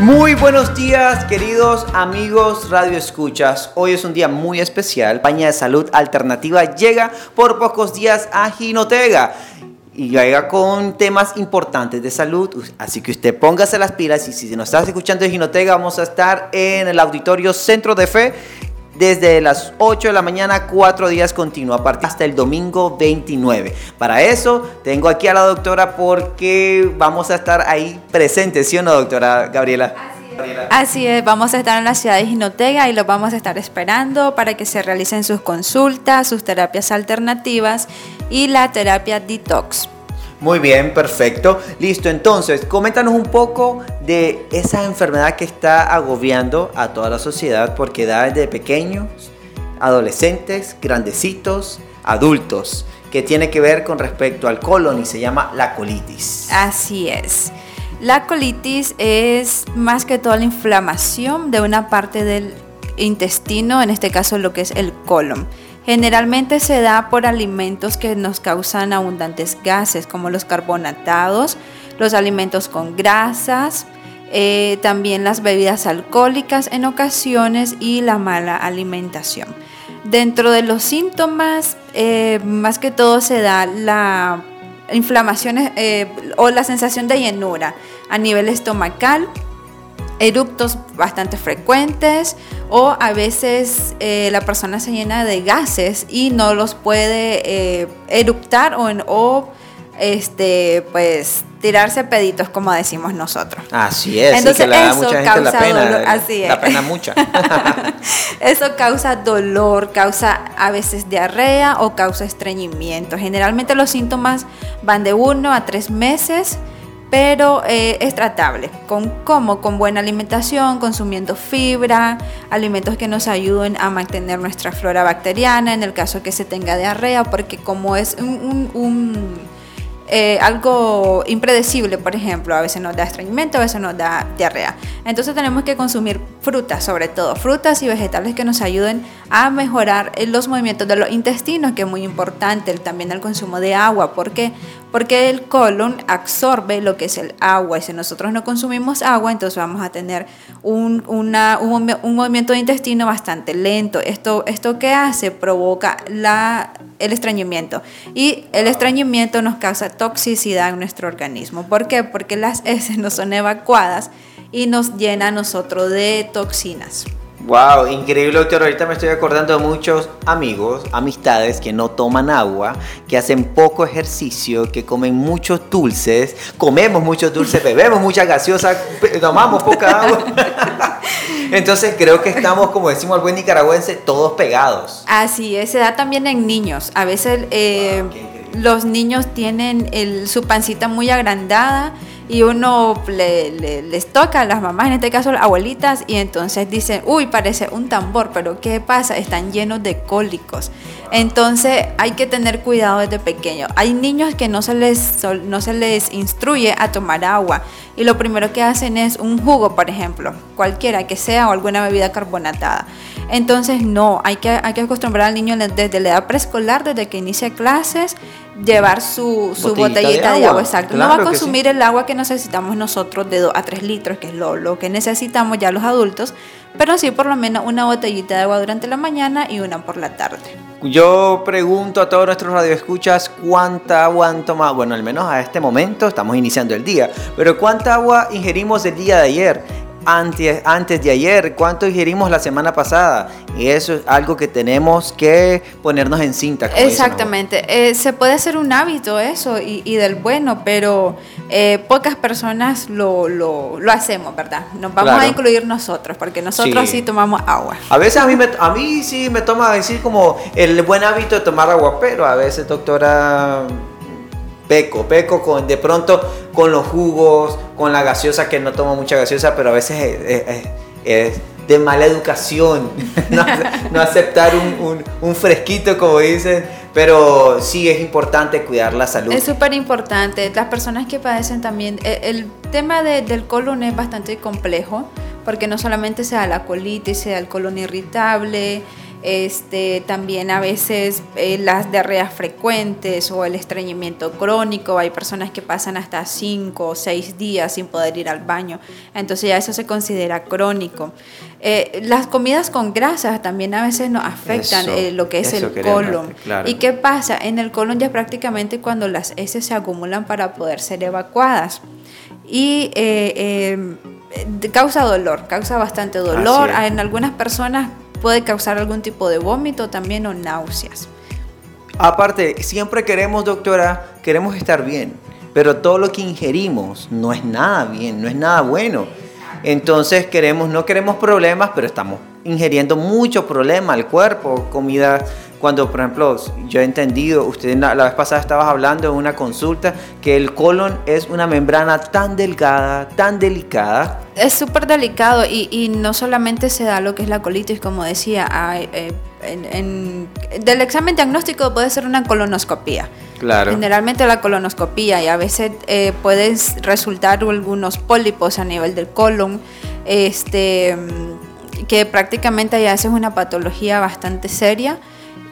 Muy buenos días, queridos amigos Radio Escuchas. Hoy es un día muy especial. Paña de Salud Alternativa llega por pocos días a Jinotega y llega con temas importantes de salud. Así que usted póngase las pilas y si nos estás escuchando en Jinotega, vamos a estar en el auditorio Centro de Fe desde las 8 de la mañana, cuatro días continuos, hasta el domingo 29. Para eso, tengo aquí a la doctora porque vamos a estar ahí presentes, ¿sí o no, doctora Gabriela? Así es, vamos a estar en la ciudad de Ginotega y los vamos a estar esperando para que se realicen sus consultas, sus terapias alternativas y la terapia detox. Muy bien, perfecto. Listo, entonces, coméntanos un poco de esa enfermedad que está agobiando a toda la sociedad porque da desde pequeños, adolescentes, grandecitos, adultos, que tiene que ver con respecto al colon y se llama la colitis. Así es. La colitis es más que toda la inflamación de una parte del intestino, en este caso lo que es el colon. Generalmente se da por alimentos que nos causan abundantes gases, como los carbonatados, los alimentos con grasas, eh, también las bebidas alcohólicas en ocasiones y la mala alimentación. Dentro de los síntomas, eh, más que todo se da la inflamación eh, o la sensación de llenura a nivel estomacal, eructos bastante frecuentes o a veces eh, la persona se llena de gases y no los puede eh, eructar o, o este pues tirarse peditos como decimos nosotros. Así es, Entonces, eso mucha causa la pena, dolor, así es. la pena mucha. eso causa dolor, causa a veces diarrea o causa estreñimiento. Generalmente los síntomas van de uno a tres meses pero eh, es tratable. ¿Con cómo? Con buena alimentación, consumiendo fibra, alimentos que nos ayuden a mantener nuestra flora bacteriana en el caso que se tenga diarrea, porque como es un eh, algo impredecible, por ejemplo, a veces nos da estreñimiento, a veces nos da diarrea. Entonces tenemos que consumir frutas, sobre todo frutas y vegetales que nos ayuden a mejorar los movimientos de los intestinos, que es muy importante, también el consumo de agua. ¿Por qué? Porque el colon absorbe lo que es el agua y si nosotros no consumimos agua, entonces vamos a tener un, un, movimiento de intestino bastante lento. Esto, esto que hace provoca la, el estreñimiento y el estreñimiento nos causa toxicidad en nuestro organismo. ¿Por qué? Porque las heces no son evacuadas y nos llena a nosotros de toxinas. Wow, increíble doctor. Ahorita me estoy acordando de muchos amigos, amistades que no toman agua, que hacen poco ejercicio, que comen muchos dulces, comemos muchos dulces, bebemos mucha gaseosa, tomamos poca agua. Entonces creo que estamos, como decimos al buen nicaragüense, todos pegados. Así es, se da también en niños. A veces eh, los niños tienen su pancita muy agrandada y uno les toca a las mamás, en este caso las abuelitas, y entonces dicen, uy, parece un tambor, pero ¿qué pasa? Están llenos de cólicos. Entonces hay que tener cuidado desde pequeño. Hay niños que no se les, no se les instruye a tomar agua y lo primero que hacen es un jugo, por ejemplo, cualquiera que sea o alguna bebida carbonatada. Entonces no, hay que, hay que acostumbrar al niño desde la edad preescolar, desde que inicia clases, llevar su, botellita, de, agua. exacto. no va a consumir el agua que necesitamos nosotros de 2 a 3 litros, que es lo, lo que necesitamos ya los adultos, pero sí por lo menos una botellita de agua durante la mañana y una por la tarde. Yo pregunto a todos nuestros radioescuchas cuánta agua han tomado, bueno, al menos a este momento estamos iniciando el día, pero cuánta agua ingerimos el día de ayer antes, antes de ayer, cuánto ingerimos la semana pasada. Y eso es algo que tenemos que ponernos en cinta. Exactamente. Eh, se puede hacer un hábito eso y, del bueno, pero eh, pocas personas lo, lo, lo, hacemos, ¿verdad? Nos vamos a incluir nosotros, porque nosotros sí. tomamos agua. A veces a mí, me, a mí sí me toma decir como el buen hábito de tomar agua, pero a veces, doctora peco, peco con de pronto con los jugos, con la gaseosa, que no tomo mucha gaseosa, pero a veces es, de mala educación, no, aceptar un, fresquito como dicen, pero sí es importante cuidar la salud. Es súper importante, las personas que padecen también, e, el, tema del colon es bastante complejo, porque no solamente se da la colitis, se da el colon irritable, este, también a veces eh, las diarreas frecuentes o el estreñimiento crónico. Hay personas que pasan hasta 5 o 6 días sin poder ir al baño. Entonces ya eso se considera crónico. Eh, las comidas con grasas también a veces nos afectan eh, lo que es el colon. ¿Y qué pasa? En el colon ya prácticamente cuando las heces se acumulan para poder ser evacuadas. Y causa dolor, causa bastante dolor. En algunas personas puede causar algún tipo de vómito también o náuseas. Aparte, siempre queremos, doctora, queremos estar bien, pero todo lo que ingerimos no es nada bien, no es nada bueno. Entonces queremos, no queremos problemas, pero estamos ingiriendo mucho problema al cuerpo, comida cuando, por ejemplo, yo he entendido, usted la vez pasada estabas hablando en una consulta, que el colon es una membrana tan delgada, tan delicada. Es súper delicado y, no solamente se da lo que es la colitis, como decía, eh, en, del examen diagnóstico puede ser una colonoscopía. Claro. Generalmente la colonoscopía y a veces eh, pueden resultar algunos pólipos a nivel del colon, este, que prácticamente ya es una patología bastante seria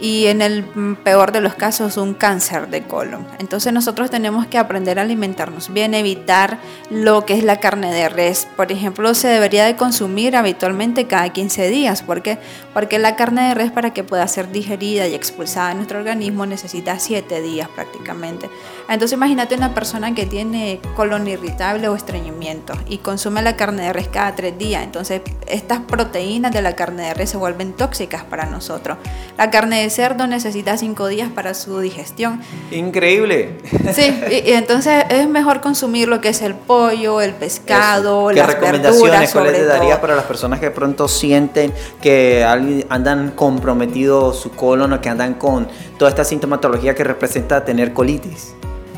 y en el peor de los casos un cáncer de colon. Entonces nosotros tenemos que aprender a alimentarnos bien, evitar lo que es la carne de res. Por ejemplo, se debería de consumir habitualmente cada 15 días. ¿Por qué? Porque la carne de res para que pueda ser digerida y expulsada en nuestro organismo necesita 7 días prácticamente. Entonces imagínate una persona que tiene colon irritable o estreñimiento y consume la carne de res cada 3 días. Entonces estas proteínas de la carne de res se vuelven tóxicas para nosotros. La carne de cerdo necesita cinco días para su digestión. Increíble. Sí, y, entonces es mejor consumir lo que es el pollo, el pescado, ¿Qué las recomendaciones cuáles le darías para las personas que de pronto sienten que andan comprometido su colon o que andan con toda esta sintomatología que representa tener colitis?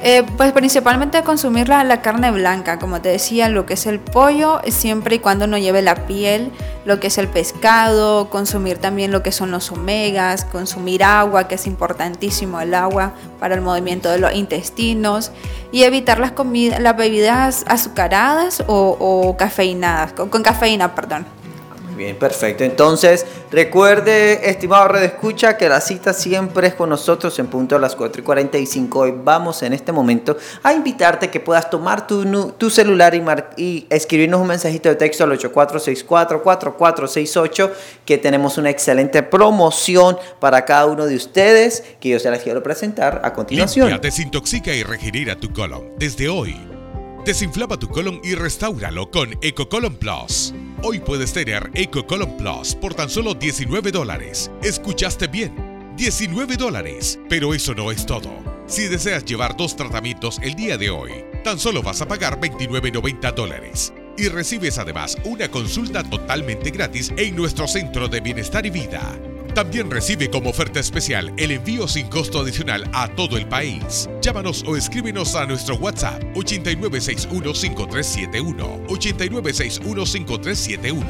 Eh, pues principalmente consumir la, carne blanca, como te decía, lo que es el pollo, siempre y cuando no lleve la piel, lo que es el pescado, consumir también lo que son los omegas, consumir agua, que es importantísimo el agua para el movimiento de los intestinos, y evitar las, comidas, las bebidas azucaradas o, cafeinadas, con cafeína, perdón. Bien, perfecto. Entonces, recuerde, estimado Red Escucha, que la cita siempre es con nosotros en punto a las 4 y 45. Hoy vamos en este momento a invitarte que puedas tomar tu, tu celular y, escribirnos un mensajito de texto al 8464-4468, que tenemos una excelente promoción para cada uno de ustedes, que yo se las quiero presentar a continuación. Limpia, desintoxica y regenera tu colon. Desde hoy, desinflama tu colon y restauralo con EcoColon Plus. Hoy puedes tener Eco Colon Plus por tan solo 19 dólares. ¿Escuchaste bien? 19 dólares. Pero eso no es todo. Si deseas llevar dos tratamientos el día de hoy, tan solo vas a pagar 29.90 dólares. Y recibes además una consulta totalmente gratis en nuestro centro de bienestar y vida. También recibe como oferta especial el envío sin costo adicional a todo el país. Llámanos o escríbenos a nuestro WhatsApp 89615371. 89615371.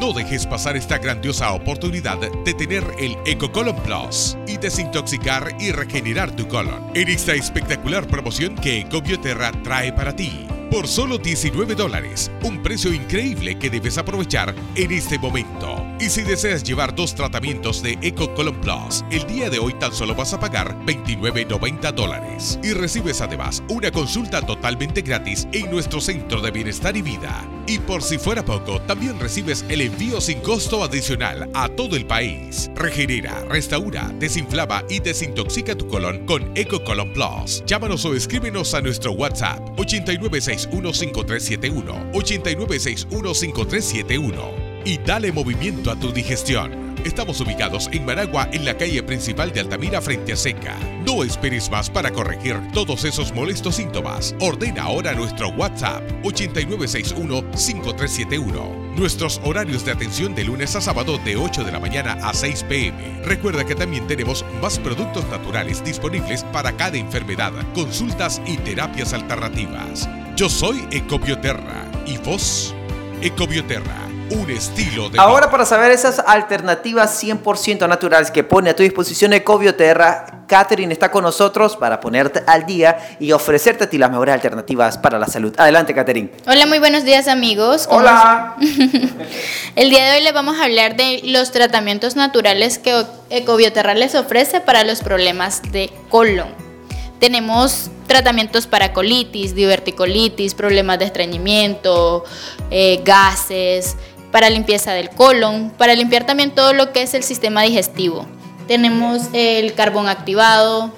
No dejes pasar esta grandiosa oportunidad de tener el EcoColon Plus y desintoxicar y regenerar tu colon en esta espectacular promoción que Ecobioterra trae para ti por solo 19 dólares, un precio increíble que debes aprovechar en este momento. Y si deseas llevar dos tratamientos de Eco Colon Plus, el día de hoy tan solo vas a pagar 29.90 dólares. Y recibes además una consulta totalmente gratis en nuestro centro de bienestar y vida. Y por si fuera poco, también recibes el envío sin costo adicional a todo el país. Regenera, restaura, desinflama y desintoxica tu colon con Eco Colon Plus. Llámanos o escríbenos a nuestro WhatsApp 89615371 89615371 y dale movimiento a tu digestión. Estamos ubicados en Managua, en la calle principal de Altamira frente a Seca. No esperes más para corregir todos esos molestos síntomas. Ordena ahora nuestro WhatsApp 8961-5371. Nuestros horarios de atención de lunes a sábado de 8 de la mañana a 6 pm. Recuerda que también tenemos más productos naturales disponibles para cada enfermedad, consultas y terapias alternativas. Yo soy Ecobioterra y vos, Ecobioterra un estilo de Ahora para saber esas alternativas 100% naturales que pone a tu disposición Ecobioterra, Catherine está con nosotros para ponerte al día y ofrecerte a ti las mejores alternativas para la salud. Adelante, Catherine. Hola, muy buenos días amigos. ¿Cómo Hola. El día de hoy les vamos a hablar de los tratamientos naturales que Ecobioterra les ofrece para los problemas de colon. Tenemos tratamientos para colitis, diverticolitis, problemas de estreñimiento, eh, gases, para limpieza del colon, para limpiar también todo lo que es el sistema digestivo. Tenemos el carbón activado,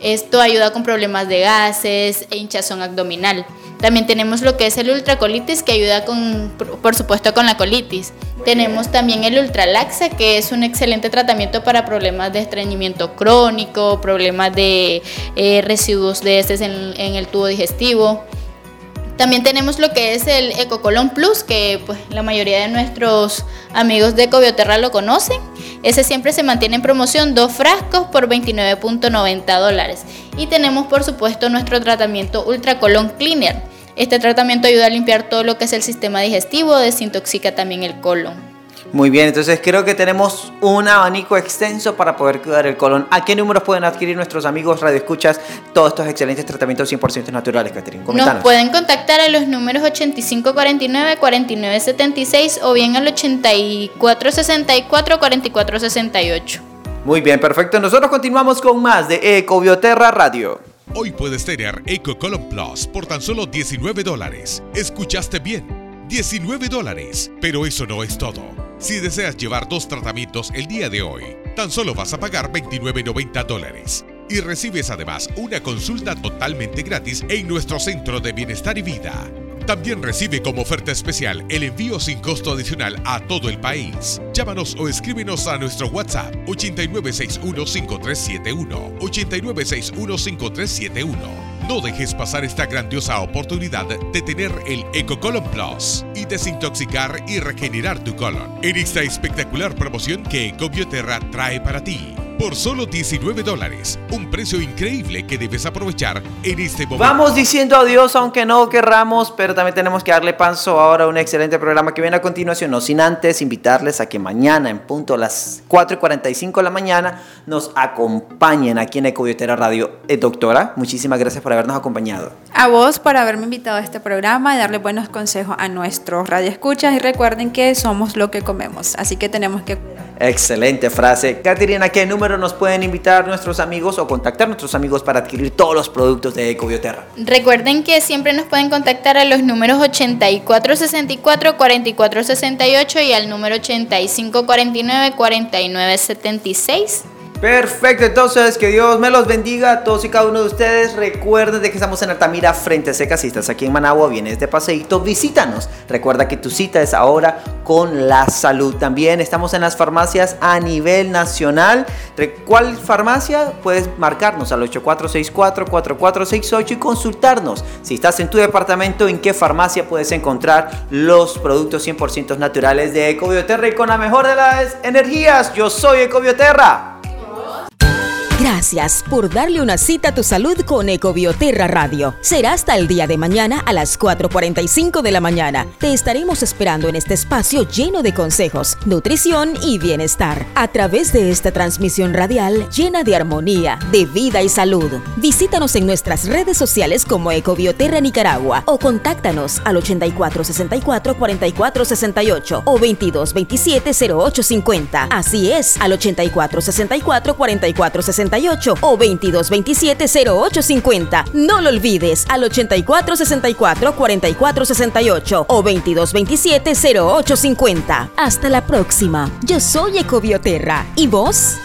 esto ayuda con problemas de gases e hinchazón abdominal. También tenemos lo que es el ultracolitis que ayuda con, por supuesto, con la colitis. Tenemos también el ultralaxa que es un excelente tratamiento para problemas de estreñimiento crónico, problemas de eh, residuos de heces en, en el tubo digestivo. También tenemos lo que es el Ecocolon Plus, que pues la mayoría de nuestros amigos de Ecobioterra lo conocen. Ese siempre se mantiene en promoción, dos frascos por 29.90 dólares. Y tenemos por supuesto nuestro tratamiento Ultra Colon Cleaner. Este tratamiento ayuda a limpiar todo lo que es el sistema digestivo, desintoxica también el colon. Muy bien, entonces creo que tenemos un abanico extenso para poder cuidar el colon. ¿A qué números pueden adquirir nuestros amigos radioescuchas todos estos excelentes tratamientos 100% naturales, Catherine? Nos pueden contactar a los números 8549-4976 o bien al 8464-4468. Muy bien, perfecto. Nosotros continuamos con más de Ecobioterra Radio. Hoy puedes tener Eco Colon Plus por tan solo 19 dólares. ¿Escuchaste bien? 19 dólares. Pero eso no es todo. Si deseas llevar dos tratamientos el día de hoy, tan solo vas a pagar 29.90 dólares. Y recibes además una consulta totalmente gratis en nuestro centro de bienestar y vida. También recibe como oferta especial el envío sin costo adicional a todo el país. Llámanos o escríbenos a nuestro WhatsApp 89615371 89615371. No dejes pasar esta grandiosa oportunidad de tener el EcoColon Plus y desintoxicar y regenerar tu colon en esta espectacular promoción que Ecobioterra trae para ti por solo 19 dólares. Un precio increíble que debes aprovechar en este momento. Vamos diciendo adiós aunque no querramos, pero también tenemos que darle paso ahora a un excelente programa que viene a continuación. No sin antes invitarles a que mañana en punto a las 4 y 45 de la mañana nos acompañen aquí en Ecobiotera Radio. Eh, doctora, muchísimas gracias por habernos acompañado. A vos por haberme invitado a este programa y darle buenos consejos a nuestros radioescuchas y recuerden que somos lo que comemos, así que tenemos que Excelente frase. Caterina, ¿a qué número nos pueden invitar nuestros amigos o contactar nuestros amigos para adquirir todos los productos de Ecobioterra? Recuerden que siempre nos pueden contactar a los números 8464-4468 y al número 8549-4976. Perfecto, entonces que Dios me los bendiga a todos y cada uno de ustedes. Recuerden de que estamos en Altamira, frente a Seca. Si estás aquí en Managua, vienes de paseíto, visítanos. Recuerda que tu cita es ahora con la salud. También estamos en las farmacias a nivel nacional. ¿Cuál farmacia? Puedes marcarnos al 8464-4468 y consultarnos. Si estás en tu departamento, en qué farmacia puedes encontrar los productos 100% naturales de Ecobioterra y con la mejor de las energías. Yo soy Ecobioterra. Gracias por darle una cita a tu salud con Ecobioterra Radio. Será hasta el día de mañana a las 4.45 de la mañana. Te estaremos esperando en este espacio lleno de consejos, nutrición y bienestar. A través de esta transmisión radial llena de armonía, de vida y salud. Visítanos en nuestras redes sociales como Ecobioterra Nicaragua o contáctanos al 8464-4468 o 2227-0850. Así es, al 8464-4468 o 2227-0850. No lo olvides al 8464-4468 o 2227-0850. Hasta la próxima. Yo soy Ecobioterra. ¿Y vos?